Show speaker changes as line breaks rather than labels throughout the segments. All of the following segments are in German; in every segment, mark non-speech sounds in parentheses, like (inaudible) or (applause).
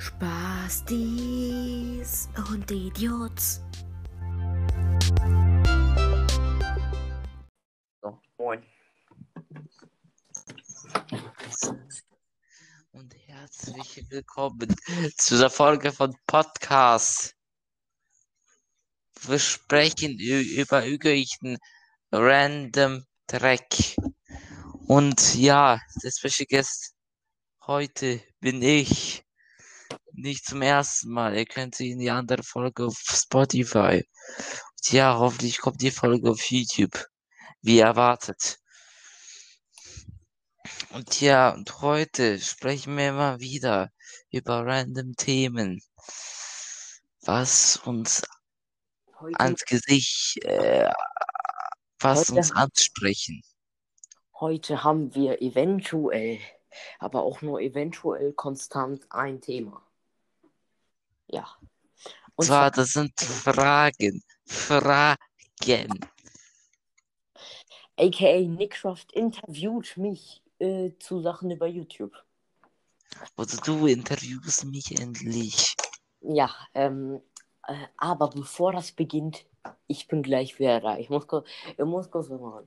Spastis und Idiots.
So, moin.
Und herzlich willkommen zu der Folge von Podcast. Wir sprechen über irgendwelchen random Track. Und ja, der Special Guest heute bin ich. Nicht zum ersten Mal. Ihr könnt sie in die andere Folge auf Spotify. Und ja, hoffentlich kommt die Folge auf YouTube. Wie erwartet. Und ja, und heute sprechen wir mal wieder über random Themen, was uns
Heute,
ans Gesicht, äh, was
Heute
uns ansprechen.
heute haben wir eventuell, aber auch nur eventuell konstant ein Thema. Ja.
Und zwar, das sind Fragen. Fragen.
aka Nickcraft interviewt mich äh, zu Sachen über YouTube.
Oder du interviewst mich endlich.
Ja, ähm, äh, aber bevor das beginnt, ich bin gleich wieder da. Ich muss kurz, ich muss kurz machen.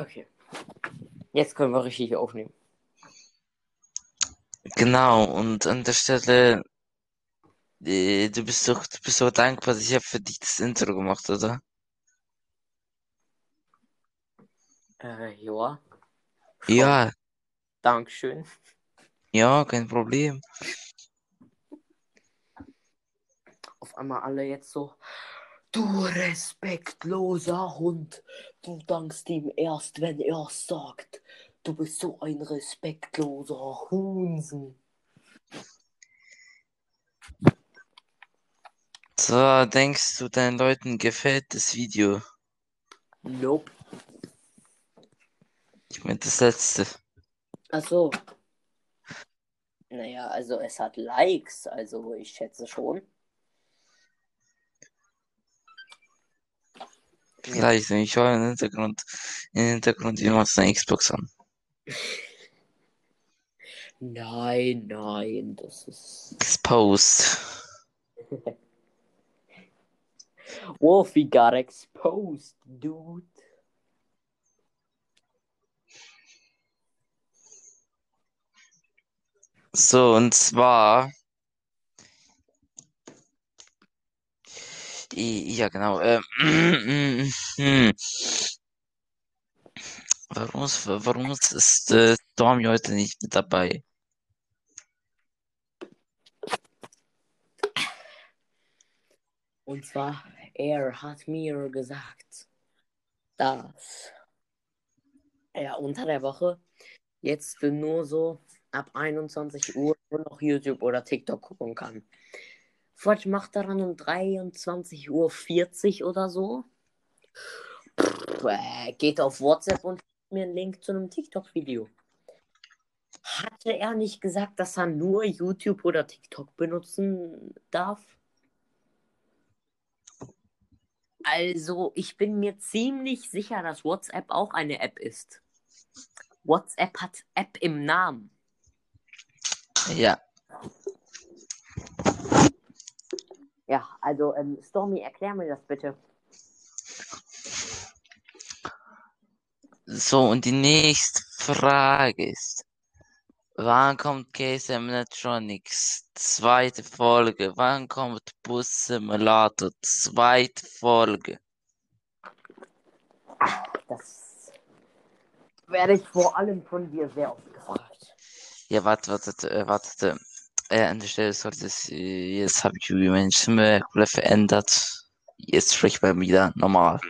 Okay. Jetzt können wir richtig aufnehmen.
Genau, und an der Stelle, äh, du bist doch, du bist doch dankbar, ich habe für dich das Intro gemacht, oder?
Äh, ja. Schon.
Ja,
Dankeschön.
ja, kein Problem.
Auf einmal alle jetzt so. Du respektloser Hund. Du dankst ihm erst, wenn er sagt. Du bist so ein respektloser Hunsen.
So, denkst du, deinen Leuten gefällt das Video?
Nope.
Ich meine, das letzte.
Achso. Naja, also es hat Likes, also ich schätze schon.
Vielleicht, ich höre im Hintergrund, im Hintergrund jemand seine Xbox an.
Nein, nein, das ist.
Exposed. (laughs)
Wolfie got exposed, dude.
So, und zwar. I- Ja, genau. Ähm, hm. warum ist, warum ist, äh, Stormy heute nicht mit dabei?
Und zwar, er hat mir gesagt, dass er unter der Woche jetzt nur so ab 21 Uhr nur noch YouTube oder TikTok gucken kann. Vielleicht macht er dann um 23.40 Uhr oder so. Äh, geht auf WhatsApp und schickt mir einen Link zu einem TikTok-Video. Hatte er nicht gesagt, dass er nur YouTube oder TikTok benutzen darf? Also, ich bin mir ziemlich sicher, dass WhatsApp auch eine App ist. WhatsApp hat App im Namen.
Ja,
Ja, also, ähm, Stormy, erklär mir das bitte.
so, und die nächste Frage ist. Wann kommt KSM Electronics? Zweite Folge. Wann kommt Bus Simulator? Zweite Folge.
Das werde ich vor allem von dir sehr oft gefragt.
Ja, warte, warte, äh, warte. Äh, an der Stelle sollte es, äh, jetzt habe ich meine Stimme komplett verändert. Jetzt spreche ich mal wieder normal.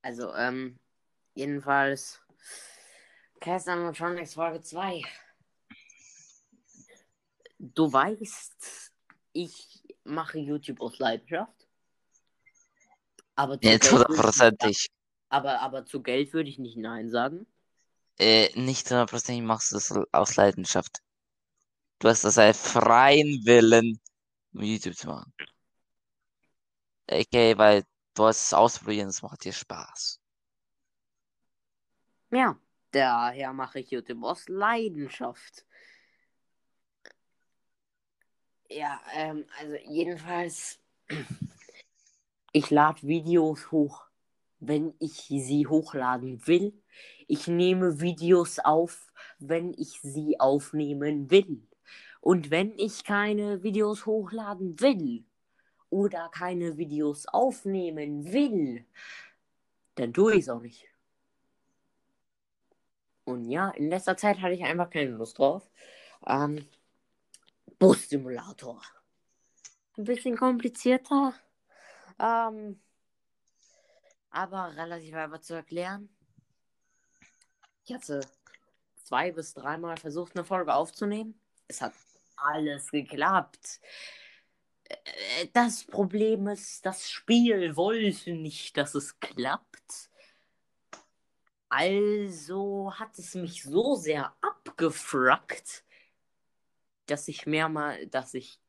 Also, ähm, jedenfalls. Cast Animatronics Folge 2. Du weißt, ich mache YouTube aus Leidenschaft. Aber zu,
Jetzt
Geld würde ich, aber, aber zu Geld würde ich nicht Nein sagen.
Äh, nicht hundertprozentig machst du das aus Leidenschaft. Du hast das einen freien Willen, um YouTube zu machen. Okay, weil du hast es ausprobieren, es macht dir Spaß.
Ja, daher mache ich YouTube aus Leidenschaft. Ja, ähm, also jedenfalls, (clears throat) ich lade Videos hoch, wenn ich sie hochladen will. Ich nehme Videos auf, wenn ich sie aufnehmen will. Und wenn ich keine Videos hochladen will oder keine Videos aufnehmen will, dann tue ich es auch nicht. Und ja, in letzter Zeit hatte ich einfach keine Lust drauf. Ähm, Bus-Simulator. Ein bisschen komplizierter. Ähm, aber relativ einfach zu erklären. Ich hatte zwei bis dreimal versucht, eine Folge aufzunehmen. Es hat alles geklappt. Äh, Das Problem ist, das Spiel wollte nicht, dass es klappt. Also hat es mich so sehr abgefrackt, dass ich mehrmal, dass ich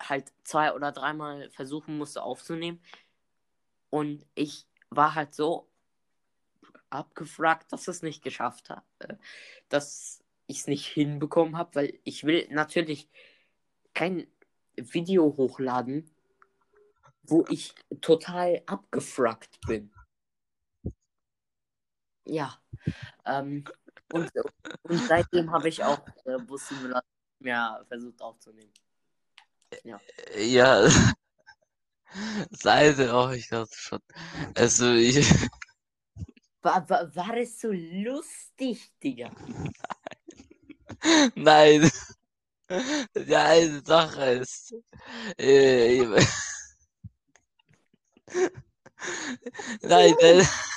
halt zwei oder dreimal versuchen musste aufzunehmen. Und ich war halt so abgefragt, dass es nicht geschafft hat. äh, Dass ich es nicht hinbekommen habe, weil ich will natürlich kein Video hochladen, wo ich total abgefragt bin. Ja. Ähm, und, und seitdem habe ich auch äh, Bus Simulator mehr versucht aufzunehmen.
Ja. (laughs) Seite, oh, ich dachte schon. Also, ich,
War, war, war es so lustig, Digga? (laughs) (laughs)
nein. Die eine Sache ist, äh, ich- (laughs) nein, nein. (laughs)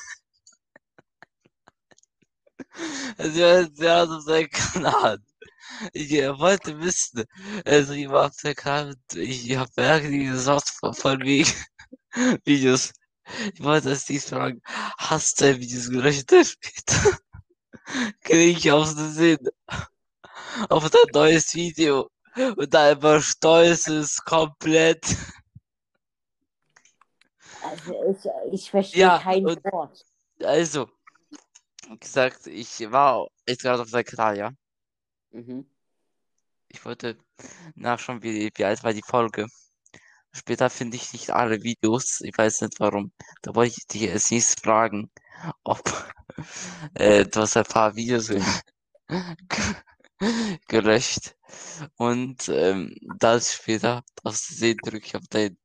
Also, wir haben auf seinem Kanal. Ich wollte wissen, also ich war auf der Kanal, ich habe merkwürdige gesagt von, wegen Videos. Ich wollte es dies fragen, hast du Videos gelöscht? Später kriege ich aus dem Sinn auf dein neues Video und da einfach stolz ist komplett.
Also ich, ich verstehe
Ja,
kein
und-
Wort.
Also, wie gesagt, ich war jetzt gerade auf seinem Kanal, ja.
Mhm.
Ich wollte nachschauen, wie, wie alt war die Folge. Später finde ich nicht alle Videos. Ich weiß nicht warum. Da wollte ich dich als nächstes fragen, ob (laughs) äh, du hast ein paar Videos (laughs) (laughs) (laughs) gelöscht. Und ähm, dann später aus Versehen drücke ich auf dein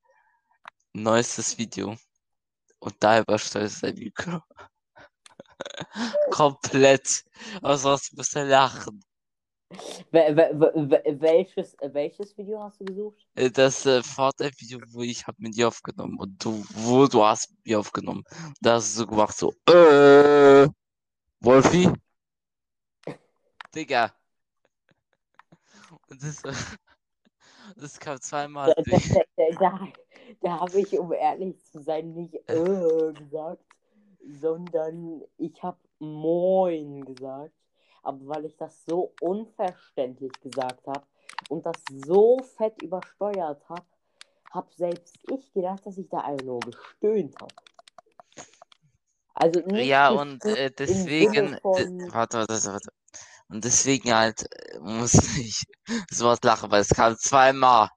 neuestes Video. Und da übersteuert dein Mikro. (laughs) Komplett. Also was musst du lachen.
Wel- wel- wel- wel- welches, welches Video hast du gesucht?
Äh, Das äh, Fortnite-Video, wo ich hab mit dir aufgenommen und du, wo du hast mit mir aufgenommen. Da hast du so gemacht, so, äh, Wolfi? (laughs) Digga. Das, (laughs) das kam zweimal
Da, da, da, da, habe ich, um ehrlich zu sein, nicht äh gesagt, sondern ich habe Moin gesagt. Aber weil ich das so unverständlich gesagt habe und das so fett übersteuert habe, habe selbst ich gedacht, dass ich da einfach nur gestöhnt habe. Also nicht
Ja, und äh, deswegen,
von,
warte, warte, warte, warte. Und deswegen halt äh, muss (laughs) ich sowas lachen, weil es kam zweimal.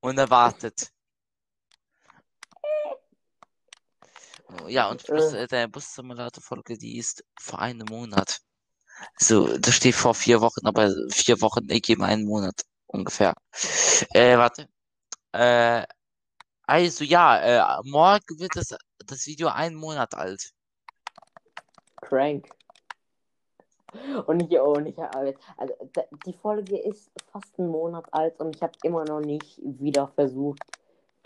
Unerwartet. Ja, und Bus,
Äh.
äh, der Bus-Simulator-Folge, die ist vor einem Monat. So, das steht vor vier Wochen, aber vier Wochen ergeben einen Monat ungefähr. Äh, warte. Äh, also ja, äh, morgen wird das, das Video einen Monat alt.
Crank. Und ich, und ich, also die Folge ist fast einen Monat alt und ich habe immer noch nicht wieder versucht,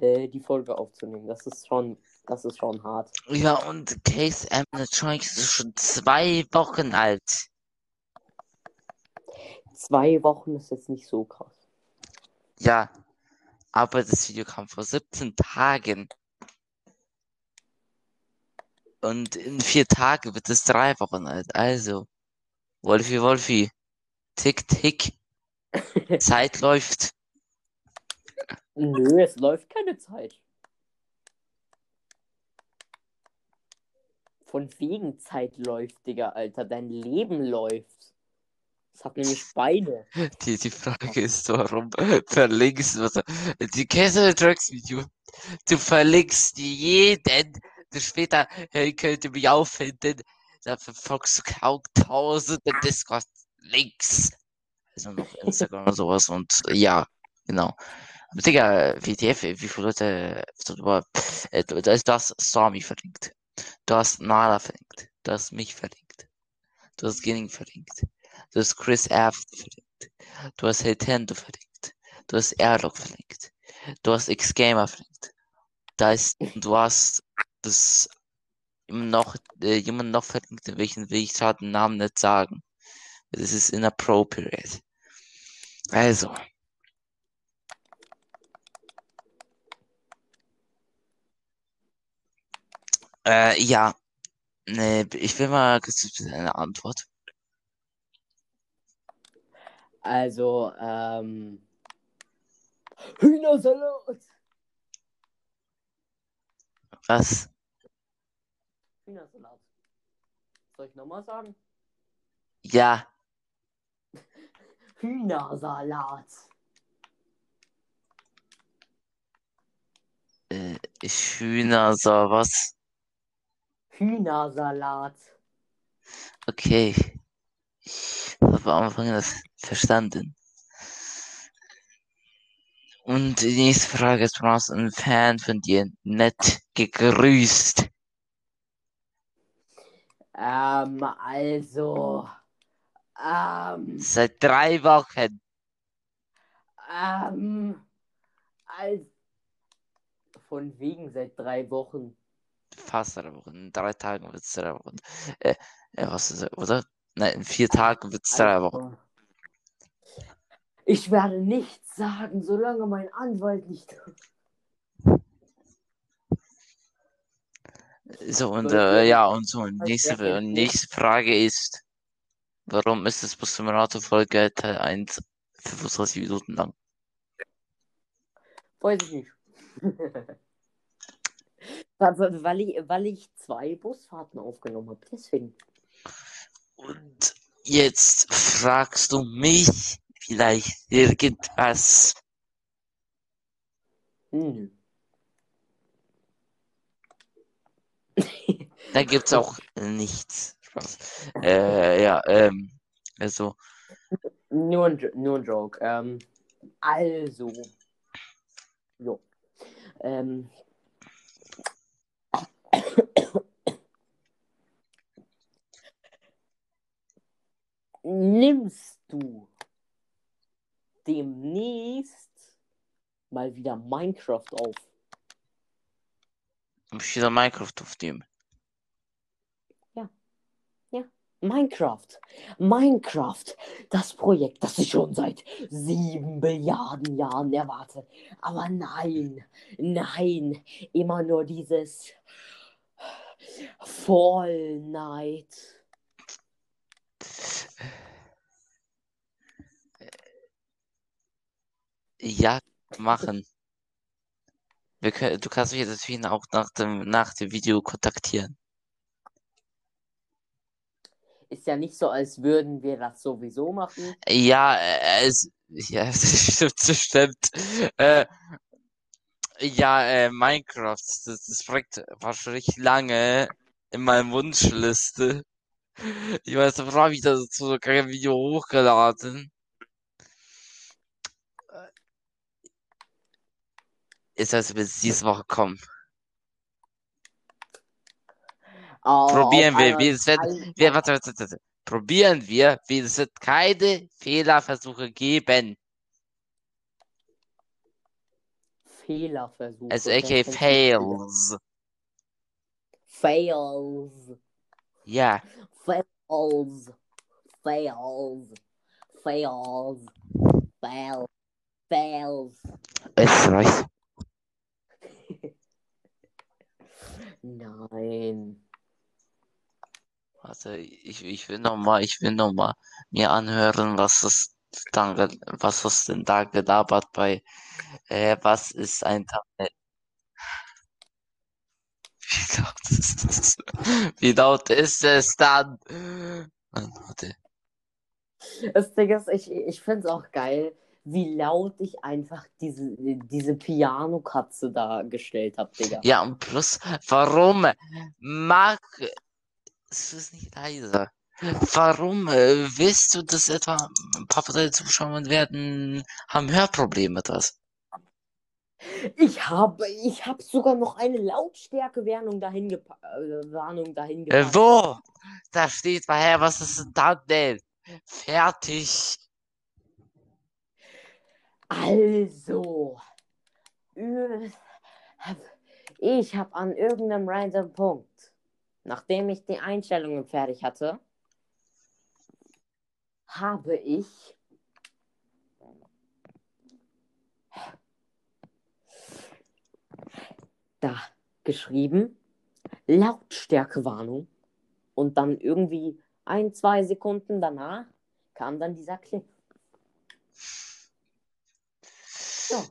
äh, die Folge aufzunehmen. Das ist schon, das ist schon hart.
Ja, und Case Animatronics ist schon zwei Wochen alt.
Zwei Wochen ist jetzt nicht so krass.
Ja, aber das Video kam vor 17 Tagen. Und in vier Tagen wird es drei Wochen alt. Also, Wolfi, Wolfi, tick, tick, (laughs) Zeit läuft.
Nö, es läuft keine Zeit. Von wegen Zeit läuft, Digga, Alter. Dein Leben läuft. Es hat nämlich Beine. (laughs)
Die, die Frage ist, warum verlinkst du? Die Castle Trucks Video. Du verlinkst jeden, der später hören könnte mich auffinden. Da verfolgst du kaum tausende Discord-Links. Also noch Instagram und sowas und ja, genau. Aber Digga, WTF, wie viele Leute, äh, da ist das Stormy verlinkt. Du hast Nala verlinkt. Du hast mich verlinkt. Du hast Ginning verlinkt. Du hast Chris Aft verlinkt. Du hast Nintendo verlinkt. Du hast Airlock verlinkt. Du hast X-Gamer verlinkt. Da ist, du hast das immer noch, äh, jemand noch verlinkt, in welchen will ich gerade den Namen nicht sagen. Das ist inappropriate. Also. Äh, ja. Nee, ich will mal eine Antwort.
Also, ähm. Hühnersalat!
Was?
Hühnersalat. Soll ich nochmal sagen?
Ja. (laughs)
Hühnersalat.
Äh, Hühner, so was?
Hühnersalat.
Okay. Ich habe am Anfang das verstanden. Und die nächste Frage ist aus ein Fan von dir. Nett gegrüßt.
Ähm, also. Ähm,
Seit drei Wochen.
ähm. Als. Von wegen seit drei Wochen.
Fast drei Wochen. In drei Tagen wird es drei Wochen. Äh, äh, was ist das, oder? Nein, in vier Tagen wird es drei Wochen.
Also, ich werde nichts sagen, solange mein Anwalt nicht.
So, und äh, ja, und so, und nächste, und nächste Frage ist, warum ist das Bus Simulator Folge Teil 1 25 Minuten lang?
Weiß ich nicht. (laughs) weil, ich, weil ich zwei Busfahrten aufgenommen habe. Deswegen.
Und jetzt fragst du mich vielleicht irgendwas.
Nö.
Da gibt's auch nichts. Spaß. Äh, ja, ähm, also,
Nur ein, nur ein Joke. Ähm, also. Jo. Ähm. Nimmst du demnächst mal wieder Minecraft auf?
Ich wieder Minecraft auf dem.
Minecraft. Minecraft. Das Projekt, das ich schon seit sieben Milliarden Jahren erwarte. Aber nein, nein. Immer nur dieses Fall Night.
Ja, machen. Wir können, du kannst mich deswegen auch nach dem, nach dem Video kontaktieren.
Ist ja nicht so, als würden wir das sowieso machen.
Ja, äh, es, ja, (laughs) das stimmt, das stimmt. Äh, ja, äh, Minecraft, das, das Projekt war schon richtig lange in meiner Wunschliste. Ich weiß, da habe ich dazu so kein Video hochgeladen. Ist also bis diese Woche kommen.
Oh,
Probieren wir. Wir, es wird, wir, warte, warte, warte. probieren wir. Es wird keine Fehlerversuche geben.
Fehlerversuche.
Also aka
Fehler?
Fails.
Fails.
Ja,
Fails. Fails. Fails. Fails. Fails.
Österreich.
Nein.
Warte, ich, ich will noch mal, ich will noch mal mir anhören, was es dann, was es denn da gelabert bei, äh, was ist ein Thumbnail? (laughs) Wie laut ist es? Wie laut ist es dann? Mann, warte.
Das Ding ist, ich, ich finde es auch geil, wie laut ich einfach diese, diese Piano-Katze da gestellt habe, Digga.
Ja, und plus, warum mag, es ist nicht leise. Warum äh, willst du das etwa, ein paar von deinen Zuschauern werden, haben Hörprobleme mit das?
Ich habe ich hab sogar noch eine Lautstärke-Warnung dahin, gepa äh, Warnung dahin
Äh,
gepackt.
wo? Da steht was ist ein Thumbnail? Fertig.
Also, ich habe an irgendeinem random Punkt, nachdem ich die Einstellungen fertig hatte, habe ich da geschrieben, Lautstärkewarnung. Und dann irgendwie ein, zwei Sekunden danach kam dann dieser Clip. Ja.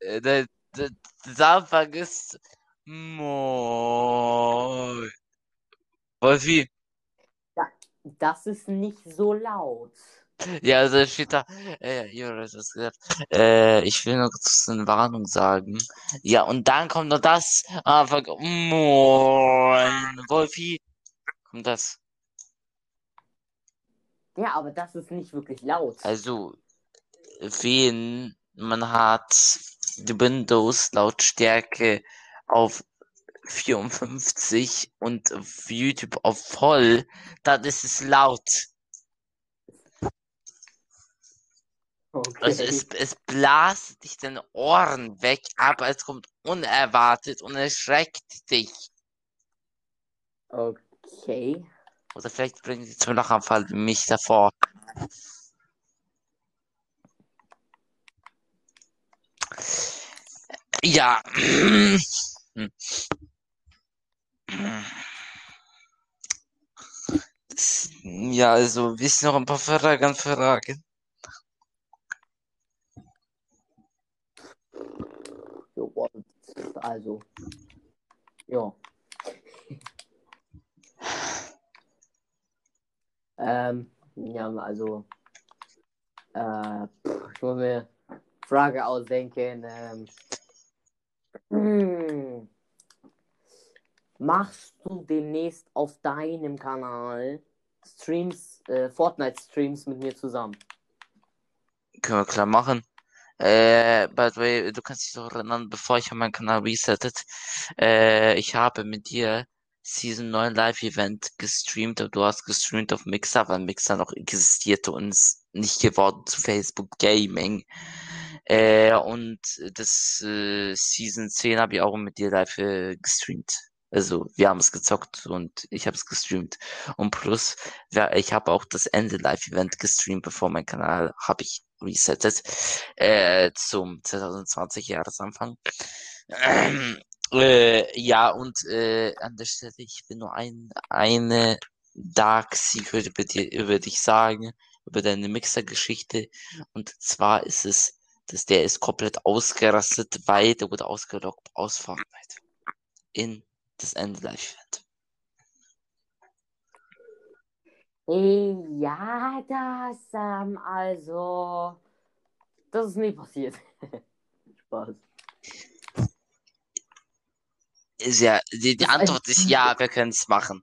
Äh, Der, der, Anfang ist Moin. Wolfi.
Das ist nicht so laut.
Ja, also steht da, äh, Joris hat gesagt, äh, ich will noch kurz eine Warnung sagen. Ja, und dann kommt noch das, Anfang, Moin. Wolfi. Kommt das.
Ja, aber das ist nicht wirklich laut.
Also, wen man hat die Windows Lautstärke auf 54 und auf YouTube auf voll, dann ist es laut.
Okay.
Also es, es blast dich deine Ohren weg, aber es kommt unerwartet und erschreckt dich.
okay.
Oder vielleicht bringen sie zum Lachanfall mich davor. Ja. Ja, also, willst du noch ein paar Fragen fragen?
Also. Ja. (laughs) ähm, ja, also. Äh, ich muss mir Frage ausdenken. Ähm, hm. Machst du demnächst auf deinem Kanal Streams, äh, Fortnite-Streams mit mir zusammen?
Können wir klar machen. Äh, by the way, du kannst dich doch erinnern, bevor ich meinen Kanal resettet, äh, ich habe mit dir Season 9 Live Event gestreamt, aber du hast gestreamt auf Mixer, weil Mixer noch existierte und ist nicht geworden zu Facebook Gaming. Äh, und das äh, Season 10 habe ich auch mit dir live äh, gestreamt. Also, wir haben es gezockt und ich habe es gestreamt. Und plus, ja, ich habe auch das Ende Live-Event gestreamt, bevor mein Kanal habe ich resettet äh, zum 2020 Jahresanfang. Ähm, (clears throat) äh, ja, und äh, an der Stelle, ich will nur ein, eine Dark Secret über, dir, über dich sagen, über deine Mixer-Geschichte. Und zwar ist es, dass der ist komplett ausgerastet, weil der wurde ausgelockt aus Fortnite. In das Ende.
Äh, Ja, das, ähm, also, das ist nie passiert. (laughs) Spaß.
Ist ja, die, die Antwort ist ja, wir können es machen.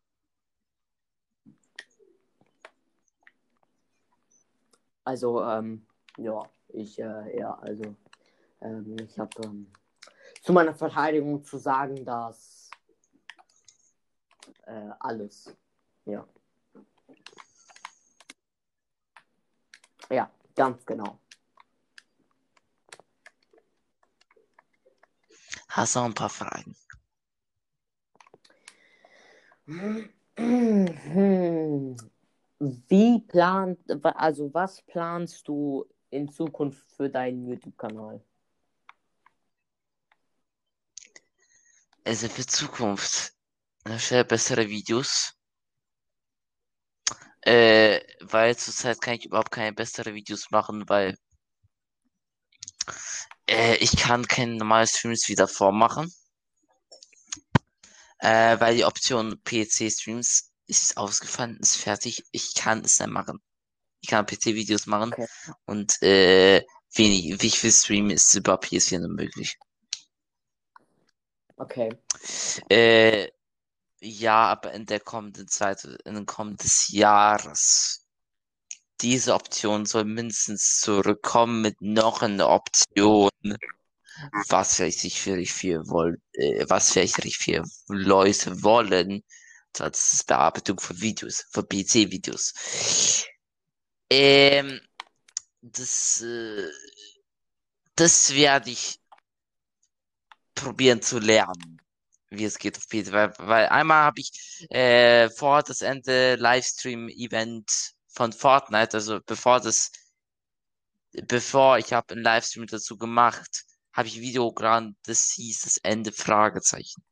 Also, ähm, ja, ich, äh, ja, also, ähm, ich habe ähm, zu meiner Verteidigung zu sagen, dass äh, alles, ja. Ja, ganz genau.
Hast du ein paar Fragen? Hm, hm.
Wie plant, also was planst du in Zukunft für deinen YouTube-Kanal?
Also für Zukunft. Erstelle bessere Videos. Äh, weil zurzeit kann ich überhaupt keine bessere Videos machen, weil äh, ich kann keine normalen Streams wieder vormachen. Äh, weil die Option PC-Streams ist ausgefallen, ist fertig. Ich kann es nicht machen. Ich kann PC-Videos machen
Okay.
und äh, wenig, wie ich will streamen, ist über PS4 nur möglich.
Okay.
Äh, ja, aber in der kommenden Zeit, in den kommendes Jahres, diese Option soll mindestens zurückkommen mit noch einer Option, was vielleicht nicht wirklich viel wollen, äh, was vielleicht nicht viele Leute wollen. Das ist Bearbeitung von Videos, von PC-Videos. Ähm, das, äh, das werde ich probieren zu lernen, wie es geht auf PC. Weil, weil einmal habe ich äh, vor das Ende Livestream-Event von Fortnite, also bevor das, bevor ich habe einen Livestream dazu gemacht, habe ich ein Video hochgeladen, das hieß das Ende Fragezeichen.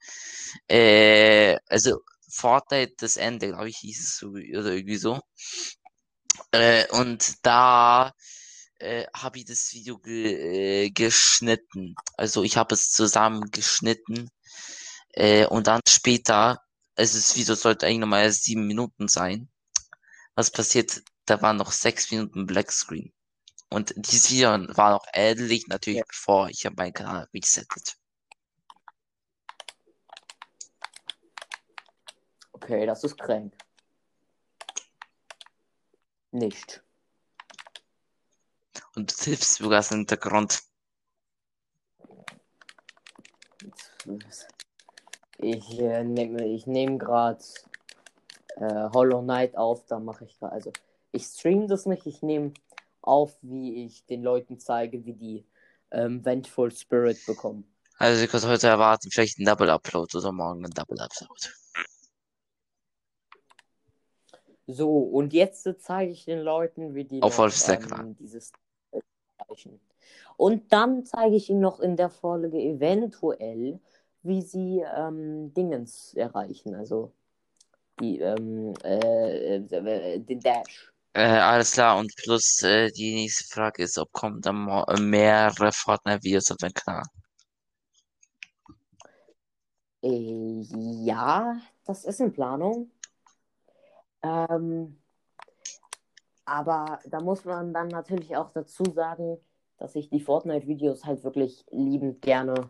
Äh, also Fortnite das Ende, glaube ich, hieß es so oder irgendwie so. Äh, und da äh, habe ich das Video ge äh, geschnitten. Also ich habe es zusammen geschnitten äh, und dann später, also das Video sollte eigentlich nochmal sieben Minuten sein. Was passiert? Da waren noch sechs Minuten Blackscreen. Und dieses Video war noch ähnlich, natürlich
Ja.
bevor ich habe meinen Kanal resettet.
Okay, das ist krank. Nicht.
Und du tippst sogar im Hintergrund.
Ich äh, nehme ich nehm gerade äh, Hollow Knight auf, da mache ich grad- also ich stream das nicht, ich nehme auf, wie ich den Leuten zeige, wie die ähm, Vengeful Spirit bekommen.
Also ihr könnt heute erwarten, vielleicht ein Double Upload oder morgen ein Double Upload.
So, und jetzt äh, zeige ich den Leuten, wie die
Auf Wolfsdecker.
ähm, dieses erreichen. Und dann zeige ich ihnen noch in der Folge eventuell, wie sie ähm, Dingens erreichen, also die, ähm, äh, äh, den Dash.
Äh, alles klar, und plus äh, die nächste Frage ist, ob kommen da mo- äh, mehrere Fortnite-Videos auf deinen Kanal?
Äh, ja, das ist in Planung. Ähm, aber da muss man dann natürlich auch dazu sagen, dass ich die Fortnite-Videos halt wirklich liebend gerne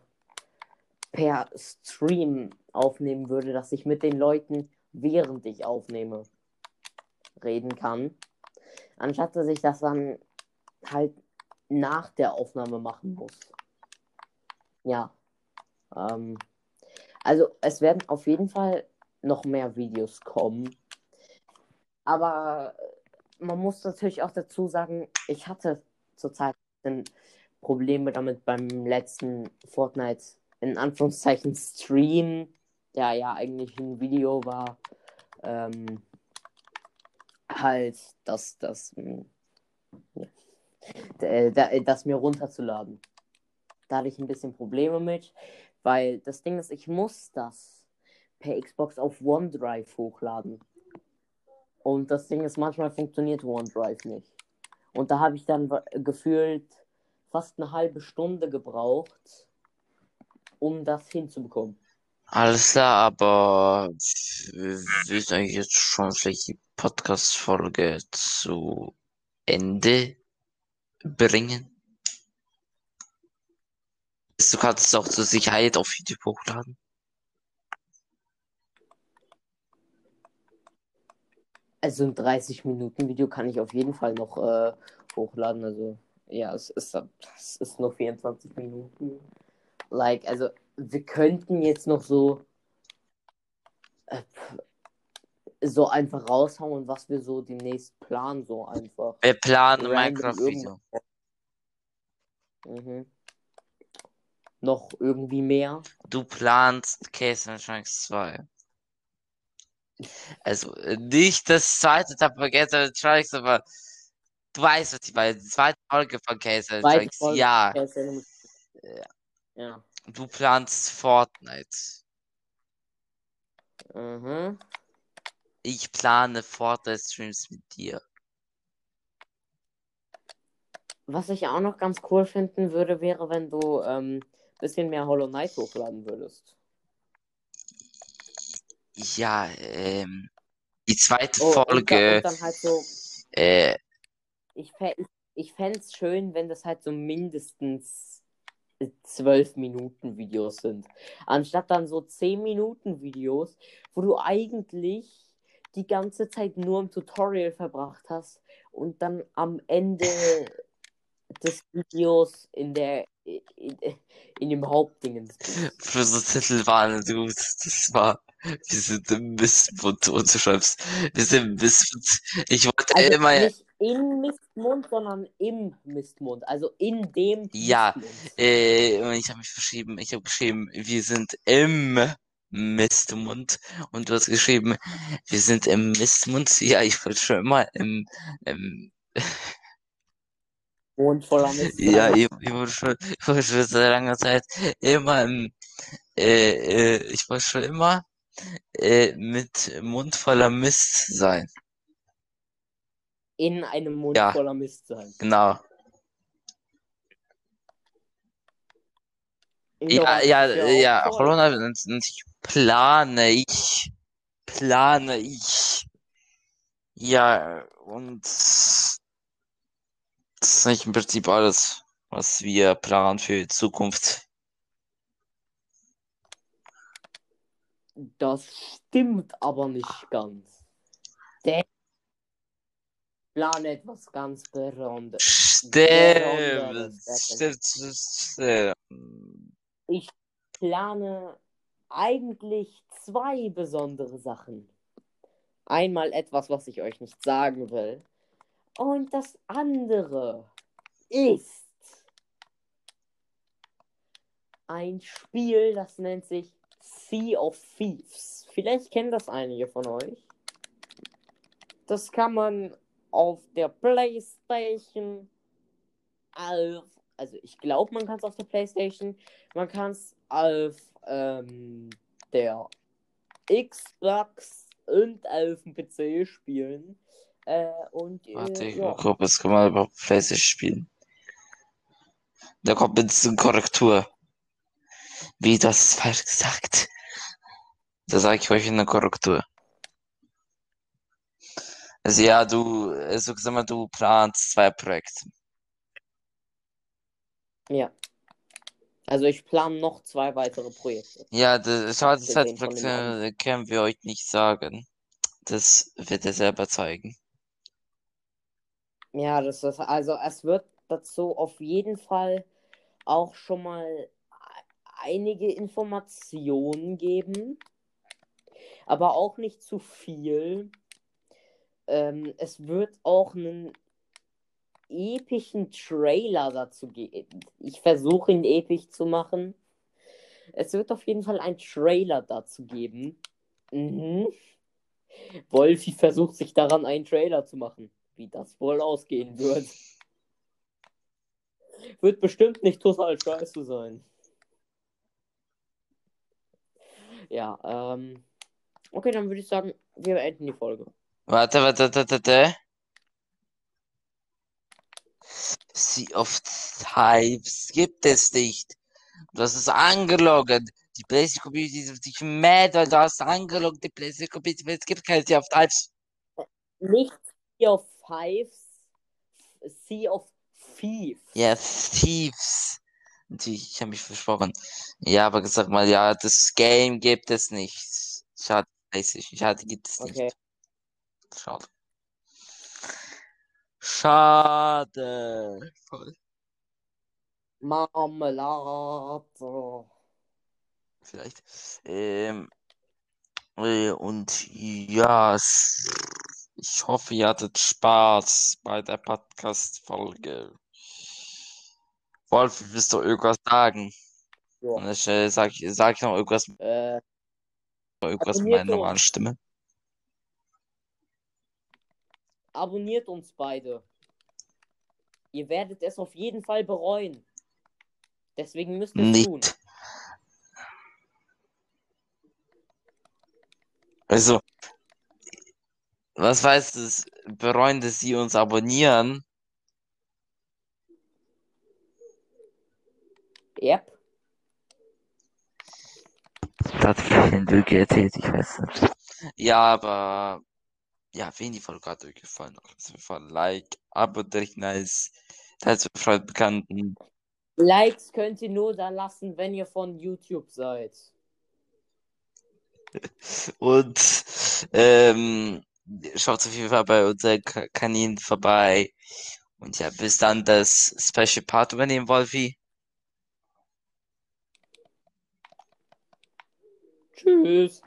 per Stream aufnehmen würde, dass ich mit den Leuten, während ich aufnehme, reden kann. Anstatt dass ich das dann halt nach der Aufnahme machen muss. Ja. Ähm, also es werden auf jeden Fall noch mehr Videos kommen. Aber man muss natürlich auch dazu sagen, ich hatte zurzeit Probleme damit beim letzten Fortnite in Anführungszeichen Stream, der ja eigentlich ein Video war, ähm, halt das, das, ja, d- d- das mir runterzuladen. Da hatte ich ein bisschen Probleme mit, weil das Ding ist, ich muss das per Xbox auf OneDrive hochladen. Und das Ding ist, manchmal funktioniert OneDrive nicht. Und da habe ich dann gefühlt fast eine halbe Stunde gebraucht, um das hinzubekommen.
Alles klar, aber wir sind jetzt schon vielleicht die Podcast-Folge zu Ende bringen. Du kannst es auch zur Sicherheit auf YouTube hochladen.
Also ein 30-Minuten-Video kann ich auf jeden Fall noch äh, hochladen. Also, ja, es ist, es ist nur 24 Minuten. Like, also, wir könnten jetzt noch so. Äh, so einfach raushauen, was wir so demnächst planen, so einfach.
Wir planen Minecraft-Video.
Mhm. Noch irgendwie mehr?
Du planst Case Trunks 2. Also äh, nicht das zweite Teil von Case Trunks, aber du weißt, was ich meine. Die zweite Folge von Trunks.
Folge.
Ja,
Ja, ist ja
du planst Fortnite.
Mhm.
Ich plane Fortnite-Streams mit dir.
Was ich auch noch ganz cool finden würde, wäre, wenn du ähm, bisschen mehr Hollow Knight hochladen würdest.
Ja, ähm, die zweite
Oh, und,
Folge,
und dann halt so,
äh,
ich, fä- ich, ich fände es schön, wenn das halt so mindestens zwölf Minuten Videos sind. Anstatt dann so 10 Minuten Videos, wo du eigentlich die ganze Zeit nur im Tutorial verbracht hast und dann am Ende des Videos in der in, in dem Hauptdingens bist. (laughs)
für so Titel waren du, das war, wir sind im Mistmund, und du schreibst, wir sind im Mistmund. Ich wollte
Also
immer,
nicht in Mistmund, sondern im Mistmund. Also in dem
Ja,
Mistmund.
äh, ich habe mich verschrieben, ich habe geschrieben, wir sind im Mistmund und du hast geschrieben, wir sind im Mistmund. Ja, ich wollte schon immer im, im
Mond voller Mist. (laughs)
ja, ich, ich wollte schon, ich wollte schon seit langer Zeit immer im, äh, äh, ich wollte schon immer äh, mit Mund voller Mist sein.
in einem Mund
Ja.
voller Mist sein.
Genau. Ja, ja, ja,
toll.
Corona, und und ich plane ich, plane ich. Ja, und das ist eigentlich im Prinzip alles, was wir planen für die Zukunft.
Das stimmt aber nicht ganz. Der Plan etwas ganz Besonderes.
Stimmt, stimmt, stimmt.
Ich plane eigentlich zwei besondere Sachen. Einmal etwas, was ich euch nicht sagen will. Und das andere ist ein Spiel, das nennt sich Sea of Thieves. Vielleicht kennen das einige von euch. Das kann man auf der PlayStation auf, also ich glaube, man kann es auf der PlayStation, man kann es auf ähm, der Xbox und auf dem PC spielen. Äh, und äh,
Warte, ich
ja.
guck, jetzt kann man überhaupt PlayStation spielen. Da kommt jetzt eine Korrektur. Wie, das ist falsch gesagt. Da sage ich euch eine Korrektur. Also ja, du, also sag mal, du planst zwei Projekte.
ja. Also ich plane noch zwei weitere Projekte.
Ja, das, schade, das
Abgesehen
zweite
von dem
Projekt äh, können wir euch nicht sagen. Das wird er selber zeigen.
Ja, das ist, also es wird dazu auf jeden Fall auch schon mal einige Informationen geben, aber auch nicht zu viel. Ähm, es wird auch einen epischen Trailer dazu geben. Ich versuche ihn episch zu machen. Es wird auf jeden Fall einen Trailer dazu geben. Mhm. Wolfi versucht sich daran, einen Trailer zu machen. Wie das wohl ausgehen wird. Wird bestimmt nicht total scheiße sein. Ja, ähm. Okay, dann würde ich sagen, wir beenden die Folge.
Warte, warte, warte, warte. Sea of Types gibt es nicht. Du hast es angeloggt. Die PlayStation Community ist dich mad, weil du hast angeloggt. Die PlayStation Community, es gibt keine Sea of Types.
Nicht Sea of Fives, Sea of Thieves.
Ja, Thieves. Natürlich, ich habe mich versprochen. Ja, aber sag mal, ja, das Game gibt es nicht. Schade, PlayStation. Schade, gibt es
Okay.
nicht. Schade. Schade. Voll.
Marmelade.
Vielleicht. Ähm, Äh, Und ja, ich hoffe, ihr hattet Spaß bei der Podcast-Folge. Wolf, willst du irgendwas sagen? Und
Ja.
ich äh, sag, sag noch irgendwas,
Äh,
irgendwas mit meiner normalen. Stimme.
abonniert uns beide. Ihr werdet es auf jeden Fall bereuen. Deswegen müsst ihr es tun.
Nicht. Also, was heißt es, bereuen, dass sie uns abonnieren?
Yep.
Das hat ein Lüge erzählt, ich weiß nicht. Ja, aber ja, wenn die Folge hat euch gefallen, auf jeden Fall Like, Abo, direkt nice. Teilt mit Freunden, Bekannten.
Likes könnt ihr nur da lassen, wenn ihr von YouTube seid. (laughs)
Und ähm, schaut auf jeden Fall bei unseren Ka- Kanälen vorbei. Und ja, bis dann das Special Part übernehmen, Wolfi.
Tschüss.